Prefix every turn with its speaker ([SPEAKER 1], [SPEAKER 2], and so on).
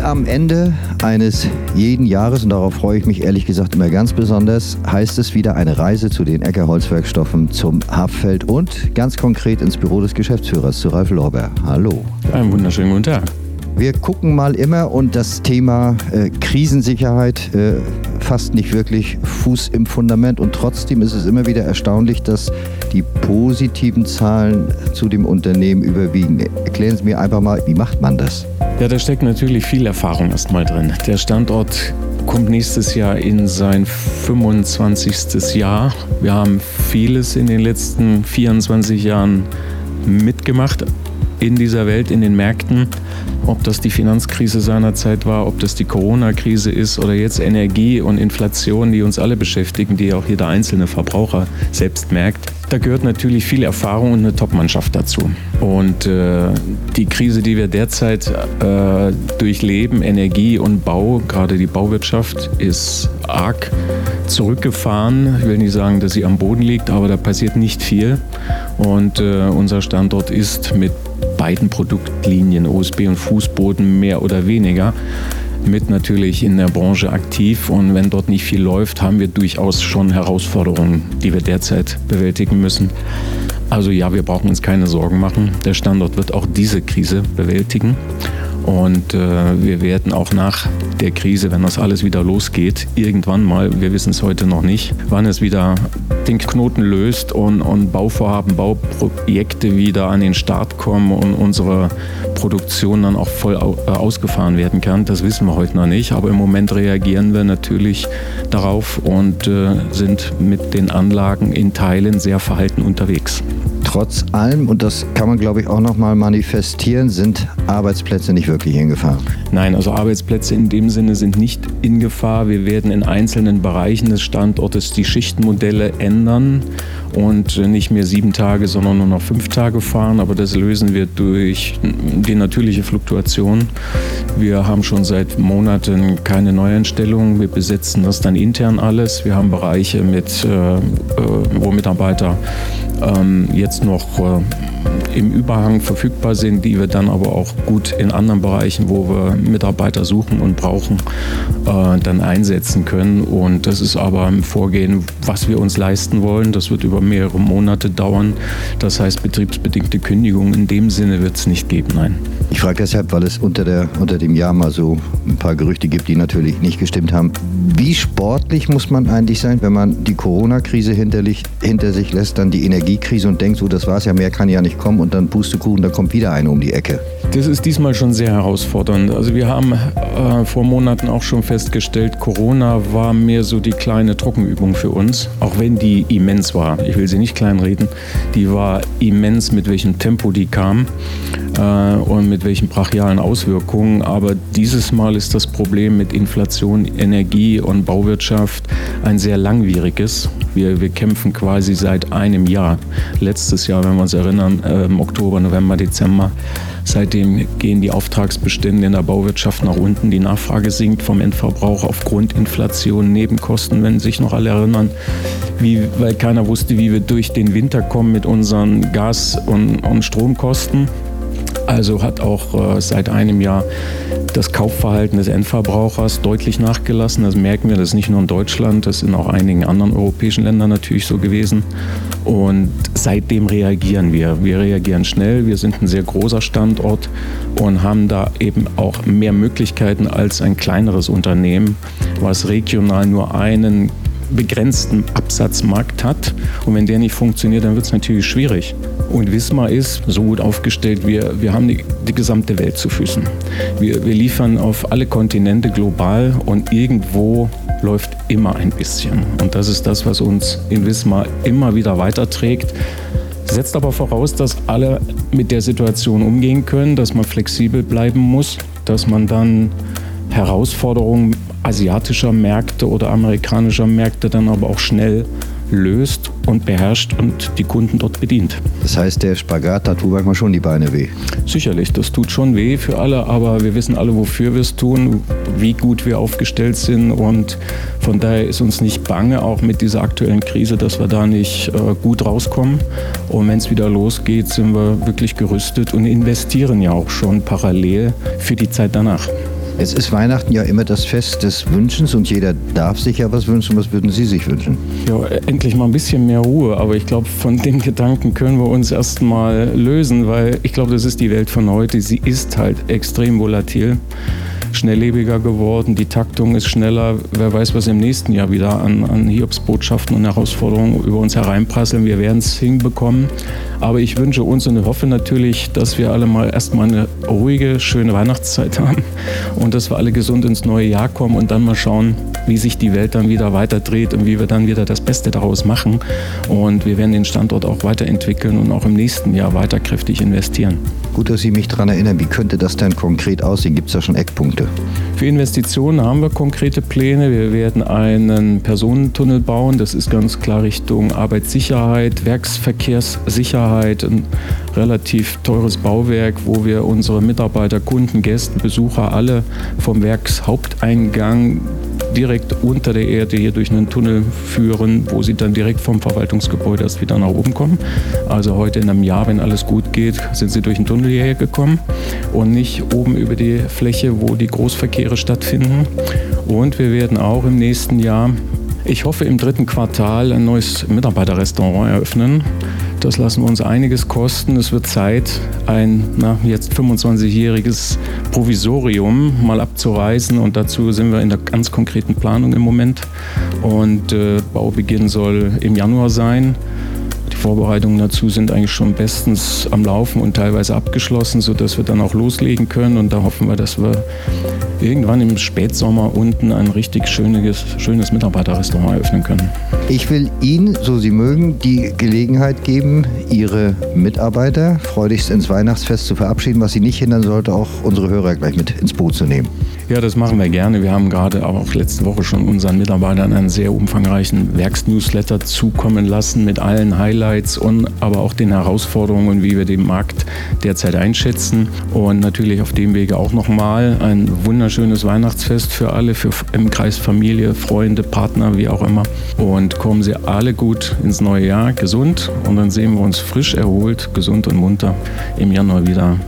[SPEAKER 1] Wie am Ende eines jeden Jahres, und darauf freue ich mich ehrlich gesagt immer ganz besonders, heißt es wieder eine Reise zu den Eckerholzwerkstoffen zum Haffeld und ganz konkret ins Büro des Geschäftsführers, zu Ralf Lorber. Hallo.
[SPEAKER 2] Einen wunderschönen guten Tag.
[SPEAKER 1] Wir gucken mal immer und das Thema äh, Krisensicherheit äh, fasst nicht wirklich Fuß im Fundament und trotzdem ist es immer wieder erstaunlich, dass die positiven Zahlen zu dem Unternehmen überwiegen. Erklären Sie mir einfach mal, wie macht man das?
[SPEAKER 2] Ja, da steckt natürlich viel Erfahrung erstmal drin. Der Standort kommt nächstes Jahr in sein 25. Jahr. Wir haben vieles in den letzten 24 Jahren mitgemacht in dieser Welt, in den Märkten. Ob das die Finanzkrise seinerzeit war, ob das die Corona-Krise ist oder jetzt Energie und Inflation, die uns alle beschäftigen, die auch jeder einzelne Verbraucher selbst merkt. Da gehört natürlich viel Erfahrung und eine Top-Mannschaft dazu. Und äh, die Krise, die wir derzeit äh, durchleben, Energie und Bau, gerade die Bauwirtschaft, ist arg zurückgefahren. Ich will nicht sagen, dass sie am Boden liegt, aber da passiert nicht viel. Und äh, unser Standort ist mit beiden Produktlinien, OSB und Fußboden, mehr oder weniger mit natürlich in der Branche aktiv und wenn dort nicht viel läuft, haben wir durchaus schon Herausforderungen, die wir derzeit bewältigen müssen. Also ja, wir brauchen uns keine Sorgen machen. Der Standort wird auch diese Krise bewältigen. Und äh, wir werden auch nach der Krise, wenn das alles wieder losgeht, irgendwann mal, wir wissen es heute noch nicht, wann es wieder den Knoten löst und, und Bauvorhaben, Bauprojekte wieder an den Start kommen und unsere Produktion dann auch voll äh, ausgefahren werden kann. Das wissen wir heute noch nicht, aber im Moment reagieren wir natürlich darauf und äh, sind mit den Anlagen in Teilen sehr verhalten unterwegs.
[SPEAKER 1] Trotz allem, und das kann man glaube ich auch nochmal manifestieren, sind Arbeitsplätze nicht wirklich in Gefahr.
[SPEAKER 2] Nein, also Arbeitsplätze in dem Sinne sind nicht in Gefahr. Wir werden in einzelnen Bereichen des Standortes die Schichtenmodelle ändern und nicht mehr sieben Tage, sondern nur noch fünf Tage fahren. Aber das lösen wir durch die natürliche Fluktuation. Wir haben schon seit Monaten keine Neueinstellungen. Wir besetzen das dann intern alles. Wir haben Bereiche, mit, äh, äh wo Mitarbeiter ähm, jetzt noch äh, im Überhang verfügbar sind, die wir dann aber auch gut in anderen Bereichen, wo wir Mitarbeiter suchen und brauchen, äh, dann einsetzen können. Und das ist aber ein Vorgehen, was wir uns leisten wollen. Das wird über mehrere Monate dauern. Das heißt, betriebsbedingte Kündigungen in dem Sinne wird es nicht geben, nein.
[SPEAKER 1] Ich frage deshalb, weil es unter, der, unter dem Jahr mal so ein paar Gerüchte gibt, die natürlich nicht gestimmt haben. Wie sportlich muss man eigentlich sein, wenn man die Corona-Krise hinter, sich lässt, dann die Energiekrise und denkt, so das war's ja, mehr kann ja nicht kommen und dann Pustekuchen, da kommt wieder eine um die Ecke?
[SPEAKER 2] Das ist diesmal schon sehr herausfordernd. Also wir haben äh, vor Monaten auch schon festgestellt, Corona war mehr so die kleine Trockenübung für uns, auch wenn die immens war. Ich will sie nicht kleinreden. Die war immens, mit welchem Tempo die kam äh, und mit welchen brachialen Auswirkungen. Aber dieses Mal ist das Problem mit Inflation, Energie und Bauwirtschaft ein sehr langwieriges. Wir, wir kämpfen quasi seit einem Jahr. Letztes Jahr, wenn wir uns erinnern, äh, im Oktober, November, Dezember Seitdem gehen die Auftragsbestände in der Bauwirtschaft nach unten. Die Nachfrage sinkt vom Endverbrauch aufgrund Inflation, Nebenkosten, wenn sich noch alle erinnern, wie, weil keiner wusste, wie wir durch den Winter kommen mit unseren Gas- und, und Stromkosten. Also hat auch äh, seit einem Jahr das Kaufverhalten des Endverbrauchers deutlich nachgelassen. Das merken wir, das ist nicht nur in Deutschland, das ist in auch einigen anderen europäischen Ländern natürlich so gewesen. Und seitdem reagieren wir. Wir reagieren schnell. Wir sind ein sehr großer Standort und haben da eben auch mehr Möglichkeiten als ein kleineres Unternehmen, was regional nur einen begrenzten Absatzmarkt hat. Und wenn der nicht funktioniert, dann wird es natürlich schwierig. Und Wismar ist so gut aufgestellt, wir, wir haben die, die gesamte Welt zu Füßen. Wir, wir liefern auf alle Kontinente global und irgendwo läuft immer ein bisschen. Und das ist das, was uns in Wismar immer wieder weiterträgt. Setzt aber voraus, dass alle mit der Situation umgehen können, dass man flexibel bleiben muss, dass man dann Herausforderungen asiatischer Märkte oder amerikanischer Märkte dann aber auch schnell löst und beherrscht und die Kunden dort bedient.
[SPEAKER 1] Das heißt, der Spagat, da tut manchmal schon die Beine weh.
[SPEAKER 2] Sicherlich, das tut schon weh für alle, aber wir wissen alle, wofür wir es tun, wie gut wir aufgestellt sind und von daher ist uns nicht bange, auch mit dieser aktuellen Krise, dass wir da nicht äh, gut rauskommen. Und wenn es wieder losgeht, sind wir wirklich gerüstet und investieren ja auch schon parallel für die Zeit danach.
[SPEAKER 1] Es ist Weihnachten ja immer das Fest des Wünschens und jeder darf sich ja was wünschen. Was würden Sie sich wünschen?
[SPEAKER 2] Ja, endlich mal ein bisschen mehr Ruhe. Aber ich glaube, von dem Gedanken können wir uns erst mal lösen, weil ich glaube, das ist die Welt von heute. Sie ist halt extrem volatil schnelllebiger geworden, die Taktung ist schneller. Wer weiß, was im nächsten Jahr wieder an, an Hiobsbotschaften und Herausforderungen über uns hereinprasseln. Wir werden es hinbekommen. Aber ich wünsche uns und hoffe natürlich, dass wir alle mal erstmal eine ruhige, schöne Weihnachtszeit haben und dass wir alle gesund ins neue Jahr kommen und dann mal schauen, wie sich die Welt dann wieder weiterdreht und wie wir dann wieder das Beste daraus machen. Und wir werden den Standort auch weiterentwickeln und auch im nächsten Jahr weiter kräftig investieren.
[SPEAKER 1] Gut, dass Sie mich daran erinnern. Wie könnte das denn konkret aussehen? Gibt es da schon Eckpunkte?
[SPEAKER 2] Für Investitionen haben wir konkrete Pläne. Wir werden einen Personentunnel bauen. Das ist ganz klar Richtung Arbeitssicherheit, Werksverkehrssicherheit, ein relativ teures Bauwerk, wo wir unsere Mitarbeiter, Kunden, Gäste, Besucher alle vom Werkshaupteingang direkt unter der Erde hier durch einen Tunnel führen, wo sie dann direkt vom Verwaltungsgebäude erst wieder nach oben kommen. Also heute in einem Jahr, wenn alles gut geht, sind sie durch den Tunnel hierher gekommen und nicht oben über die Fläche, wo die Großverkehre stattfinden. Und wir werden auch im nächsten Jahr, ich hoffe im dritten Quartal, ein neues Mitarbeiterrestaurant eröffnen. Das lassen wir uns einiges kosten. Es wird Zeit, ein na, jetzt 25-jähriges Provisorium mal abzureißen. Und dazu sind wir in der ganz konkreten Planung im Moment. Und äh, Baubeginn soll im Januar sein. Die Vorbereitungen dazu sind eigentlich schon bestens am Laufen und teilweise abgeschlossen, sodass wir dann auch loslegen können. Und da hoffen wir, dass wir irgendwann im Spätsommer unten ein richtig schönes, schönes Mitarbeiterrestaurant eröffnen können.
[SPEAKER 1] Ich will Ihnen, so Sie mögen, die Gelegenheit geben, Ihre Mitarbeiter freudigst ins Weihnachtsfest zu verabschieden, was Sie nicht hindern sollte, auch unsere Hörer gleich mit ins Boot zu nehmen.
[SPEAKER 2] Ja, das machen wir gerne. Wir haben gerade auch letzte Woche schon unseren Mitarbeitern einen sehr umfangreichen Werksnewsletter zukommen lassen mit allen Highlights und aber auch den Herausforderungen, wie wir den Markt derzeit einschätzen. Und natürlich auf dem Wege auch nochmal ein wunderschönes Weihnachtsfest für alle, für im Kreis Familie, Freunde, Partner, wie auch immer. Und kommen Sie alle gut ins neue Jahr, gesund. Und dann sehen wir uns frisch erholt, gesund und munter im Januar wieder